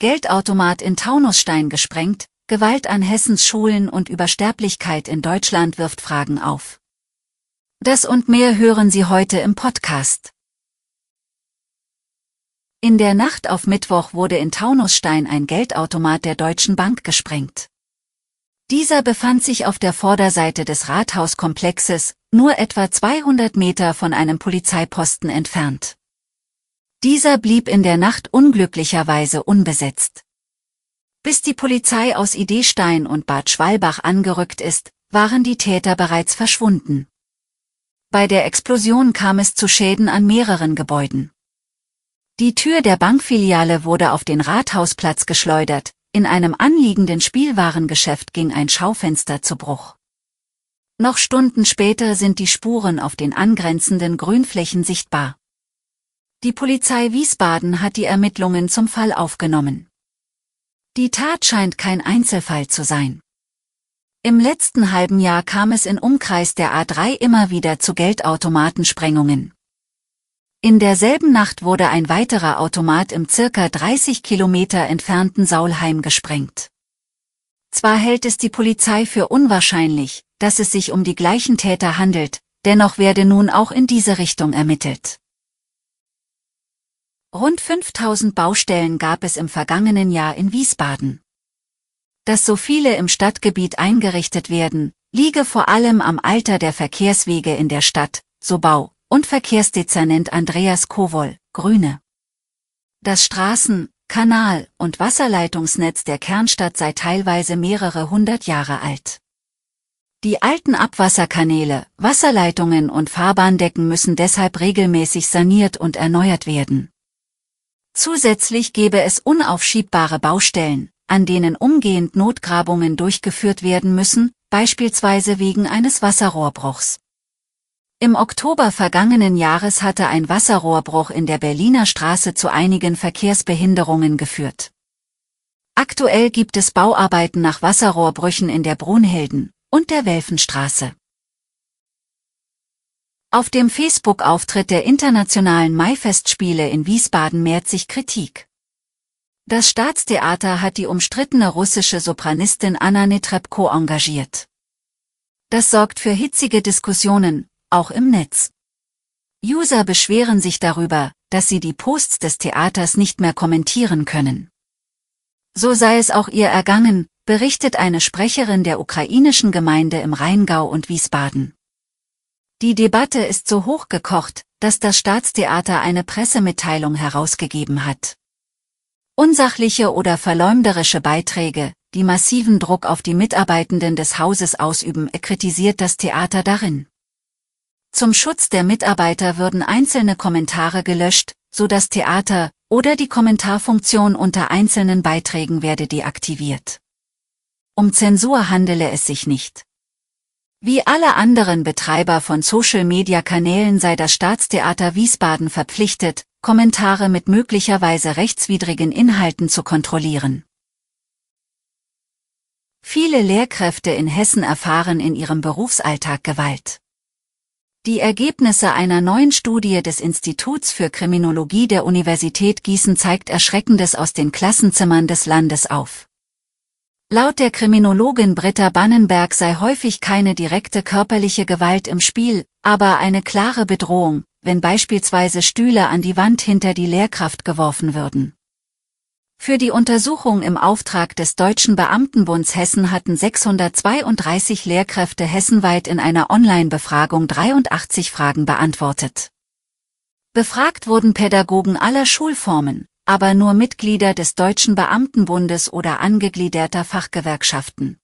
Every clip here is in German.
Geldautomat in Taunusstein gesprengt, Gewalt an Hessens Schulen und Übersterblichkeit in Deutschland wirft Fragen auf. Das und mehr hören Sie heute im Podcast. In der Nacht auf Mittwoch wurde in Taunusstein ein Geldautomat der Deutschen Bank gesprengt. Dieser befand sich auf der Vorderseite des Rathauskomplexes, nur etwa 200 Meter von einem Polizeiposten entfernt. Dieser blieb in der Nacht unglücklicherweise unbesetzt. Bis die Polizei aus Idestein und Bad Schwalbach angerückt ist, waren die Täter bereits verschwunden. Bei der Explosion kam es zu Schäden an mehreren Gebäuden. Die Tür der Bankfiliale wurde auf den Rathausplatz geschleudert, in einem anliegenden Spielwarengeschäft ging ein Schaufenster zu Bruch. Noch Stunden später sind die Spuren auf den angrenzenden Grünflächen sichtbar. Die Polizei Wiesbaden hat die Ermittlungen zum Fall aufgenommen. Die Tat scheint kein Einzelfall zu sein. Im letzten halben Jahr kam es in Umkreis der A3 immer wieder zu Geldautomatensprengungen. In derselben Nacht wurde ein weiterer Automat im circa 30 Kilometer entfernten Saulheim gesprengt. Zwar hält es die Polizei für unwahrscheinlich, dass es sich um die gleichen Täter handelt, dennoch werde nun auch in diese Richtung ermittelt. Rund 5000 Baustellen gab es im vergangenen Jahr in Wiesbaden. Dass so viele im Stadtgebiet eingerichtet werden, liege vor allem am Alter der Verkehrswege in der Stadt, so Bau- und Verkehrsdezernent Andreas Kowol, Grüne. Das Straßen-, Kanal- und Wasserleitungsnetz der Kernstadt sei teilweise mehrere hundert Jahre alt. Die alten Abwasserkanäle, Wasserleitungen und Fahrbahndecken müssen deshalb regelmäßig saniert und erneuert werden. Zusätzlich gäbe es unaufschiebbare Baustellen, an denen umgehend Notgrabungen durchgeführt werden müssen, beispielsweise wegen eines Wasserrohrbruchs. Im Oktober vergangenen Jahres hatte ein Wasserrohrbruch in der Berliner Straße zu einigen Verkehrsbehinderungen geführt. Aktuell gibt es Bauarbeiten nach Wasserrohrbrüchen in der Brunhilden und der Welfenstraße. Auf dem Facebook-Auftritt der internationalen Maifestspiele in Wiesbaden mehrt sich Kritik. Das Staatstheater hat die umstrittene russische Sopranistin Anna Netrebko engagiert. Das sorgt für hitzige Diskussionen, auch im Netz. User beschweren sich darüber, dass sie die Posts des Theaters nicht mehr kommentieren können. So sei es auch ihr ergangen, berichtet eine Sprecherin der ukrainischen Gemeinde im Rheingau und Wiesbaden. Die Debatte ist so hochgekocht, dass das Staatstheater eine Pressemitteilung herausgegeben hat. Unsachliche oder verleumderische Beiträge, die massiven Druck auf die Mitarbeitenden des Hauses ausüben, kritisiert das Theater darin. Zum Schutz der Mitarbeiter würden einzelne Kommentare gelöscht, so das Theater oder die Kommentarfunktion unter einzelnen Beiträgen werde deaktiviert. Um Zensur handele es sich nicht. Wie alle anderen Betreiber von Social-Media-Kanälen sei das Staatstheater Wiesbaden verpflichtet, Kommentare mit möglicherweise rechtswidrigen Inhalten zu kontrollieren. Viele Lehrkräfte in Hessen erfahren in ihrem Berufsalltag Gewalt. Die Ergebnisse einer neuen Studie des Instituts für Kriminologie der Universität Gießen zeigt Erschreckendes aus den Klassenzimmern des Landes auf. Laut der Kriminologin Britta Bannenberg sei häufig keine direkte körperliche Gewalt im Spiel, aber eine klare Bedrohung, wenn beispielsweise Stühle an die Wand hinter die Lehrkraft geworfen würden. Für die Untersuchung im Auftrag des Deutschen Beamtenbunds Hessen hatten 632 Lehrkräfte hessenweit in einer Online-Befragung 83 Fragen beantwortet. Befragt wurden Pädagogen aller Schulformen, aber nur Mitglieder des Deutschen Beamtenbundes oder angegliederter Fachgewerkschaften.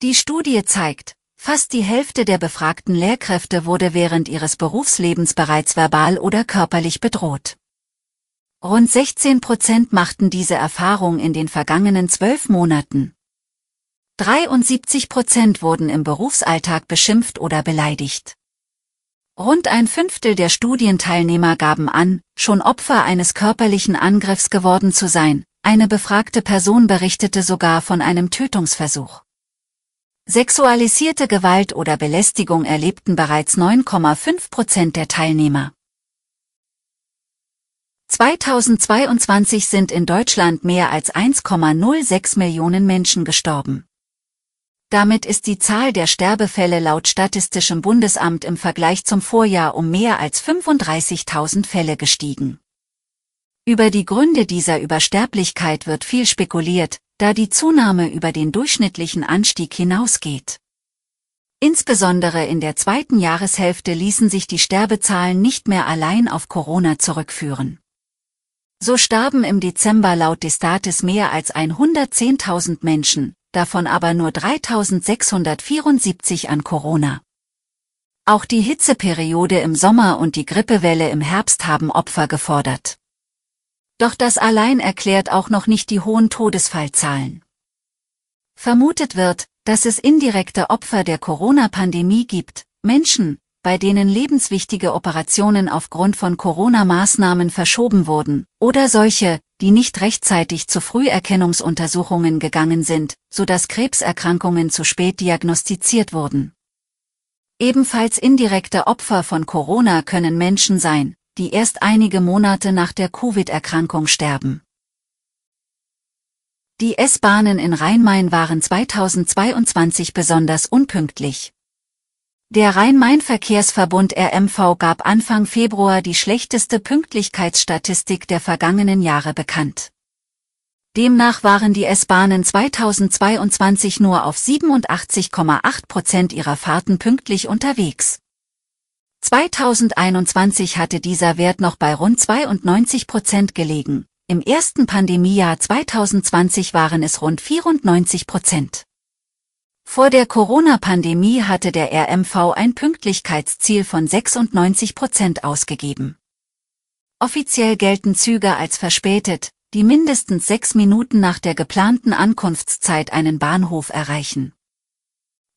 Die Studie zeigt, fast die Hälfte der befragten Lehrkräfte wurde während ihres Berufslebens bereits verbal oder körperlich bedroht. Rund 16 Prozent machten diese Erfahrung in den vergangenen zwölf Monaten. 73 Prozent wurden im Berufsalltag beschimpft oder beleidigt. Rund ein Fünftel der Studienteilnehmer gaben an, schon Opfer eines körperlichen Angriffs geworden zu sein, eine befragte Person berichtete sogar von einem Tötungsversuch. Sexualisierte Gewalt oder Belästigung erlebten bereits 9,5 Prozent der Teilnehmer. 2022 sind in Deutschland mehr als 1,06 Millionen Menschen gestorben. Damit ist die Zahl der Sterbefälle laut Statistischem Bundesamt im Vergleich zum Vorjahr um mehr als 35.000 Fälle gestiegen. Über die Gründe dieser Übersterblichkeit wird viel spekuliert, da die Zunahme über den durchschnittlichen Anstieg hinausgeht. Insbesondere in der zweiten Jahreshälfte ließen sich die Sterbezahlen nicht mehr allein auf Corona zurückführen. So starben im Dezember laut Destatis mehr als 110.000 Menschen, davon aber nur 3674 an Corona. Auch die Hitzeperiode im Sommer und die Grippewelle im Herbst haben Opfer gefordert. Doch das allein erklärt auch noch nicht die hohen Todesfallzahlen. Vermutet wird, dass es indirekte Opfer der Corona-Pandemie gibt, Menschen, bei denen lebenswichtige Operationen aufgrund von Corona-Maßnahmen verschoben wurden, oder solche, die nicht rechtzeitig zu Früherkennungsuntersuchungen gegangen sind, sodass Krebserkrankungen zu spät diagnostiziert wurden. Ebenfalls indirekte Opfer von Corona können Menschen sein, die erst einige Monate nach der Covid-Erkrankung sterben. Die S-Bahnen in Rhein-Main waren 2022 besonders unpünktlich. Der Rhein-Main-Verkehrsverbund RMV gab Anfang Februar die schlechteste Pünktlichkeitsstatistik der vergangenen Jahre bekannt. Demnach waren die S-Bahnen 2022 nur auf 87,8 Prozent ihrer Fahrten pünktlich unterwegs. 2021 hatte dieser Wert noch bei rund 92 Prozent gelegen. Im ersten Pandemiejahr 2020 waren es rund 94 Prozent. Vor der Corona-Pandemie hatte der RMV ein Pünktlichkeitsziel von 96 Prozent ausgegeben. Offiziell gelten Züge als verspätet, die mindestens sechs Minuten nach der geplanten Ankunftszeit einen Bahnhof erreichen.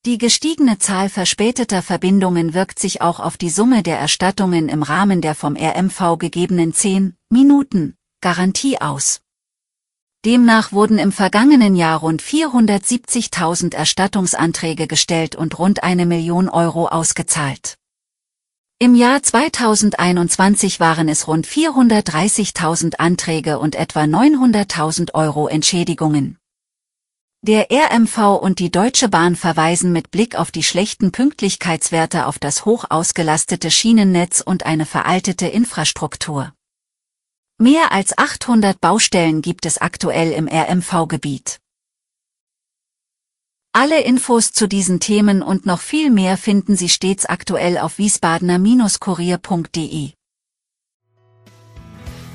Die gestiegene Zahl verspäteter Verbindungen wirkt sich auch auf die Summe der Erstattungen im Rahmen der vom RMV gegebenen 10 Minuten Garantie aus. Demnach wurden im vergangenen Jahr rund 470.000 Erstattungsanträge gestellt und rund eine Million Euro ausgezahlt. Im Jahr 2021 waren es rund 430.000 Anträge und etwa 900.000 Euro Entschädigungen. Der RMV und die Deutsche Bahn verweisen mit Blick auf die schlechten Pünktlichkeitswerte auf das hoch ausgelastete Schienennetz und eine veraltete Infrastruktur. Mehr als 800 Baustellen gibt es aktuell im RMV-Gebiet. Alle Infos zu diesen Themen und noch viel mehr finden Sie stets aktuell auf wiesbadener-kurier.de.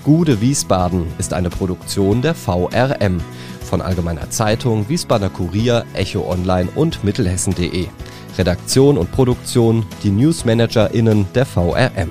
Gude Wiesbaden ist eine Produktion der VRM von Allgemeiner Zeitung, Wiesbadener Kurier, Echo Online und Mittelhessen.de. Redaktion und Produktion die NewsmanagerInnen der VRM.